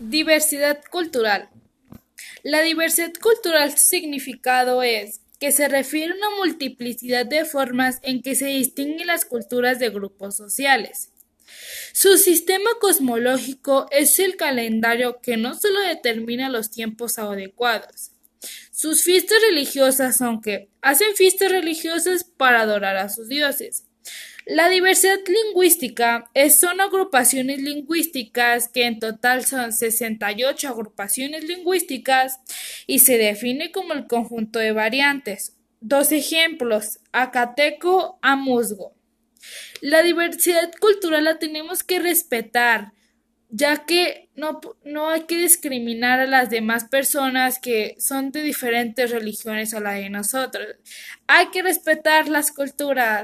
Diversidad cultural. La diversidad cultural su significado es que se refiere a una multiplicidad de formas en que se distinguen las culturas de grupos sociales. Su sistema cosmológico es el calendario que no solo determina los tiempos adecuados. Sus fiestas religiosas son que hacen fiestas religiosas para adorar a sus dioses. La diversidad lingüística son agrupaciones lingüísticas que en total son 68 agrupaciones lingüísticas y se define como el conjunto de variantes. Dos ejemplos, acateco, musgo. La diversidad cultural la tenemos que respetar, ya que no, no hay que discriminar a las demás personas que son de diferentes religiones a la de nosotros. Hay que respetar las culturas.